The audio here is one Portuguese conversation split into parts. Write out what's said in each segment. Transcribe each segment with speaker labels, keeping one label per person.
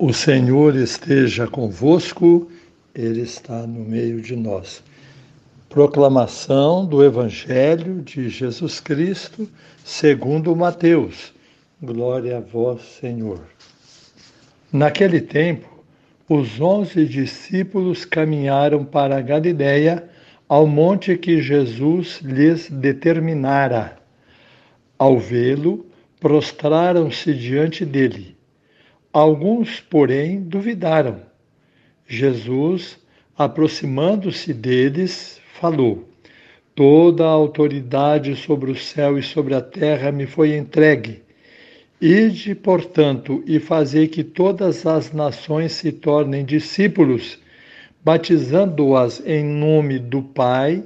Speaker 1: O Senhor esteja convosco, Ele está no meio de nós. Proclamação do Evangelho de Jesus Cristo, segundo Mateus. Glória a vós, Senhor. Naquele tempo, os onze discípulos caminharam para a Galiléia, ao monte que Jesus lhes determinara. Ao vê-lo, prostraram-se diante dele Alguns, porém, duvidaram. Jesus, aproximando-se deles, falou: Toda a autoridade sobre o céu e sobre a terra me foi entregue. Ide, portanto, e fazei que todas as nações se tornem discípulos, batizando-as em nome do Pai,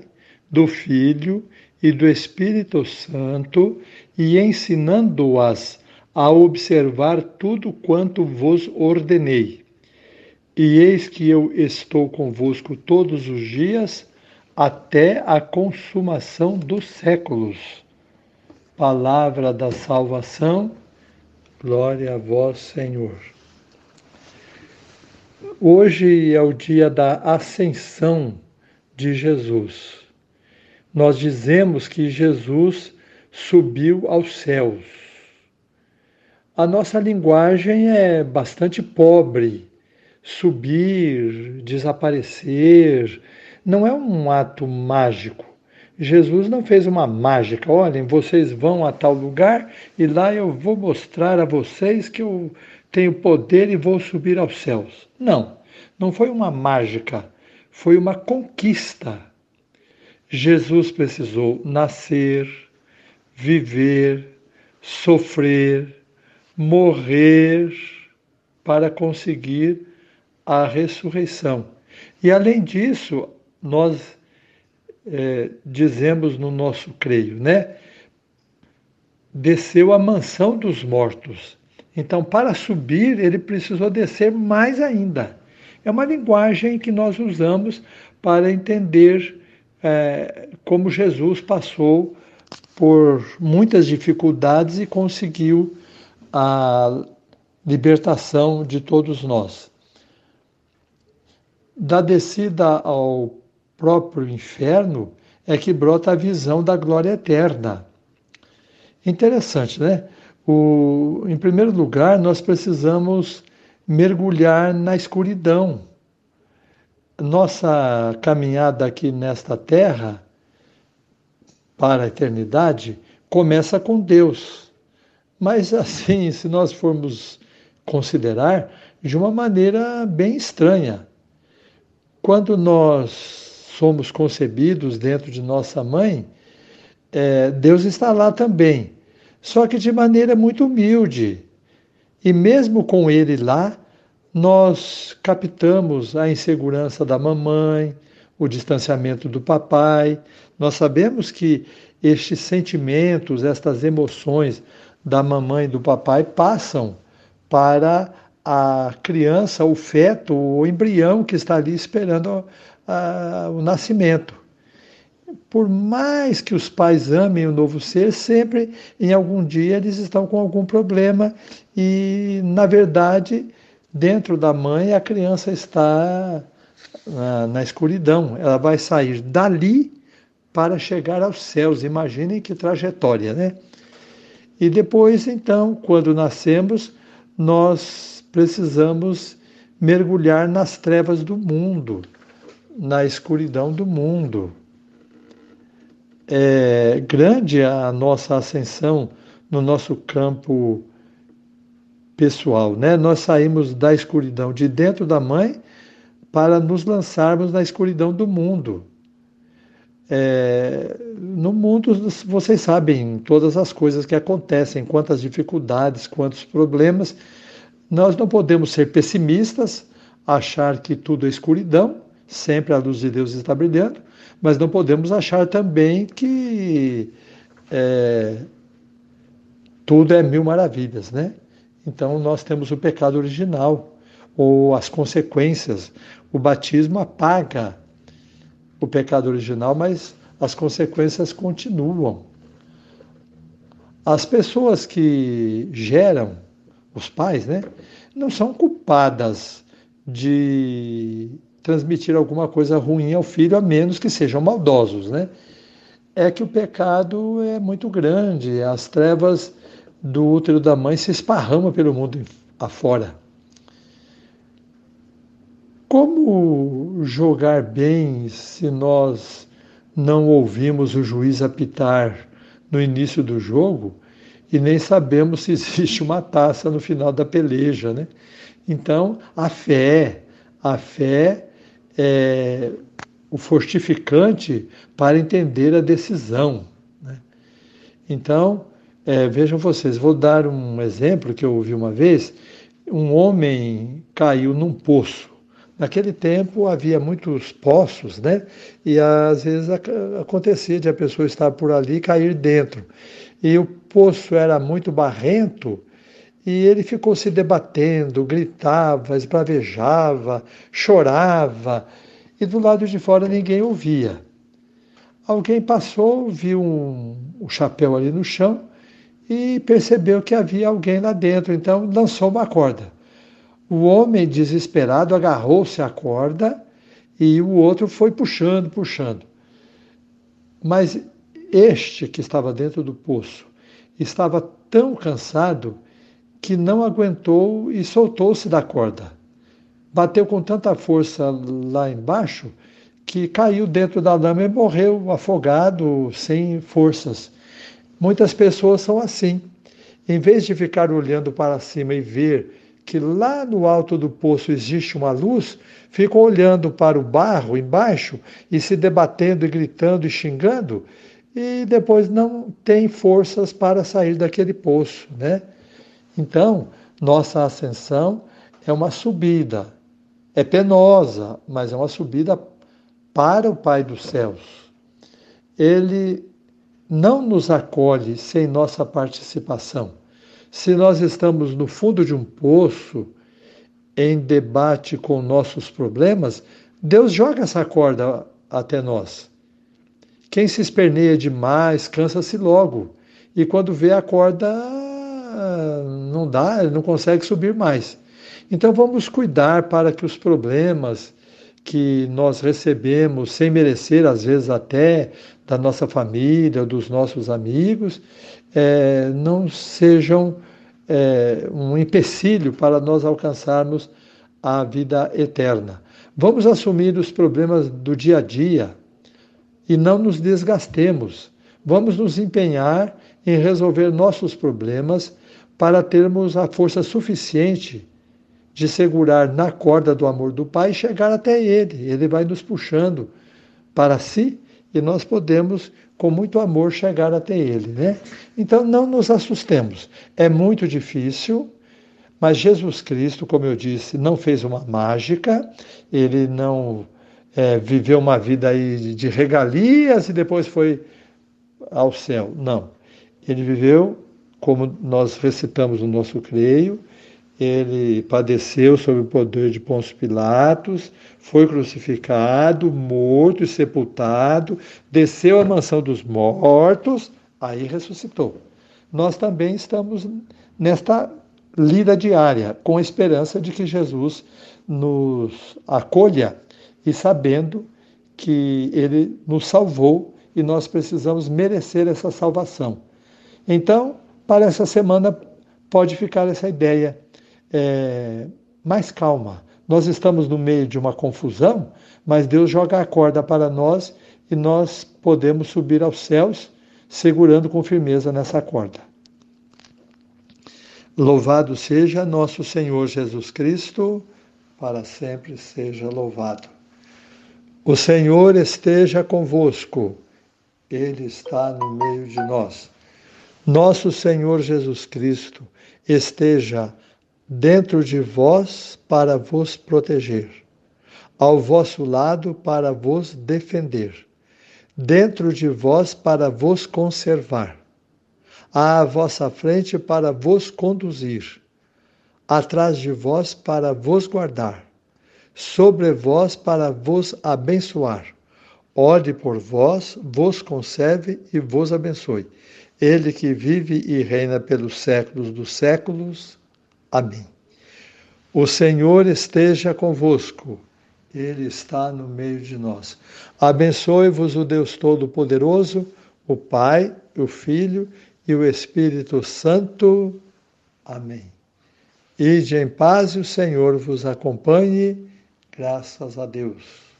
Speaker 1: do Filho e do Espírito Santo, e ensinando-as a observar tudo quanto vos ordenei. E eis que eu estou convosco todos os dias, até a consumação dos séculos. Palavra da salvação, glória a vós, Senhor. Hoje é o dia da ascensão de Jesus. Nós dizemos que Jesus subiu aos céus a nossa linguagem é bastante pobre. Subir, desaparecer, não é um ato mágico. Jesus não fez uma mágica. Olhem, vocês vão a tal lugar e lá eu vou mostrar a vocês que eu tenho poder e vou subir aos céus. Não, não foi uma mágica, foi uma conquista. Jesus precisou nascer, viver, sofrer, morrer para conseguir a ressurreição. E além disso, nós é, dizemos no nosso creio, né? Desceu a mansão dos mortos. Então, para subir, ele precisou descer mais ainda. É uma linguagem que nós usamos para entender é, como Jesus passou por muitas dificuldades e conseguiu a libertação de todos nós. Da descida ao próprio inferno é que brota a visão da glória eterna. Interessante, né? O, em primeiro lugar, nós precisamos mergulhar na escuridão. Nossa caminhada aqui nesta terra para a eternidade começa com Deus. Mas assim, se nós formos considerar de uma maneira bem estranha, quando nós somos concebidos dentro de nossa mãe, é, Deus está lá também, só que de maneira muito humilde. E mesmo com Ele lá, nós captamos a insegurança da mamãe, o distanciamento do papai. Nós sabemos que estes sentimentos, estas emoções da mamãe e do papai passam para a criança, o feto, o embrião que está ali esperando a, o nascimento. Por mais que os pais amem o novo ser, sempre em algum dia eles estão com algum problema e, na verdade, dentro da mãe a criança está na, na escuridão. Ela vai sair dali para chegar aos céus. Imaginem que trajetória, né? E depois, então, quando nascemos, nós precisamos mergulhar nas trevas do mundo, na escuridão do mundo. É grande a nossa ascensão no nosso campo pessoal, né? Nós saímos da escuridão de dentro da mãe para nos lançarmos na escuridão do mundo. É, no mundo, vocês sabem todas as coisas que acontecem, quantas dificuldades, quantos problemas. Nós não podemos ser pessimistas, achar que tudo é escuridão, sempre a luz de Deus está brilhando, mas não podemos achar também que é, tudo é mil maravilhas, né? Então nós temos o pecado original, ou as consequências. O batismo apaga o pecado original, mas as consequências continuam. As pessoas que geram os pais, né, não são culpadas de transmitir alguma coisa ruim ao filho, a menos que sejam maldosos, né? É que o pecado é muito grande, as trevas do útero da mãe se esparramam pelo mundo afora. Como jogar bem se nós não ouvimos o juiz apitar no início do jogo e nem sabemos se existe uma taça no final da peleja, né? Então, a fé, a fé é o fortificante para entender a decisão. Né? Então, é, vejam vocês, vou dar um exemplo que eu ouvi uma vez. Um homem caiu num poço. Naquele tempo havia muitos poços, né? E às vezes acontecia de a pessoa estar por ali e cair dentro. E o poço era muito barrento e ele ficou se debatendo, gritava, esbravejava, chorava, e do lado de fora ninguém ouvia. Alguém passou, viu um, um chapéu ali no chão e percebeu que havia alguém lá dentro, então lançou uma corda. O homem, desesperado, agarrou-se à corda e o outro foi puxando, puxando. Mas este que estava dentro do poço estava tão cansado que não aguentou e soltou-se da corda. Bateu com tanta força lá embaixo que caiu dentro da lama e morreu afogado, sem forças. Muitas pessoas são assim. Em vez de ficar olhando para cima e ver que lá no alto do poço existe uma luz, ficam olhando para o barro embaixo e se debatendo e gritando e xingando, e depois não tem forças para sair daquele poço, né? Então, nossa ascensão é uma subida. É penosa, mas é uma subida para o Pai dos céus. Ele não nos acolhe sem nossa participação. Se nós estamos no fundo de um poço, em debate com nossos problemas, Deus joga essa corda até nós. Quem se esperneia demais cansa-se logo. E quando vê a corda, não dá, não consegue subir mais. Então vamos cuidar para que os problemas que nós recebemos sem merecer, às vezes até da nossa família, dos nossos amigos, é, não sejam é, um empecilho para nós alcançarmos a vida eterna. Vamos assumir os problemas do dia a dia e não nos desgastemos. Vamos nos empenhar em resolver nossos problemas para termos a força suficiente de segurar na corda do amor do Pai e chegar até Ele. Ele vai nos puxando para si e nós podemos, com muito amor, chegar até Ele. Né? Então não nos assustemos. É muito difícil, mas Jesus Cristo, como eu disse, não fez uma mágica, ele não é, viveu uma vida aí de regalias e depois foi ao céu. Não. Ele viveu como nós recitamos no nosso creio, ele padeceu sob o poder de Pôncio Pilatos, foi crucificado, morto e sepultado, desceu à mansão dos mortos, aí ressuscitou. Nós também estamos nesta lida diária, com a esperança de que Jesus nos acolha e sabendo que ele nos salvou e nós precisamos merecer essa salvação. Então, para essa semana pode ficar essa ideia é, mais calma. Nós estamos no meio de uma confusão, mas Deus joga a corda para nós e nós podemos subir aos céus segurando com firmeza nessa corda. Louvado seja nosso Senhor Jesus Cristo, para sempre seja louvado. O Senhor esteja convosco, Ele está no meio de nós nosso Senhor Jesus Cristo esteja dentro de vós para vos proteger, ao vosso lado para vos defender, dentro de vós para vos conservar, à vossa frente para vos conduzir, atrás de vós para vos guardar, sobre vós para vos abençoar. Ore por vós, vos conserve e vos abençoe ele que vive e reina pelos séculos dos séculos. Amém. O Senhor esteja convosco, Ele está no meio de nós. Abençoe-vos o Deus Todo-Poderoso, o Pai, o Filho e o Espírito Santo. Amém. Ide em paz e o Senhor vos acompanhe. Graças a Deus.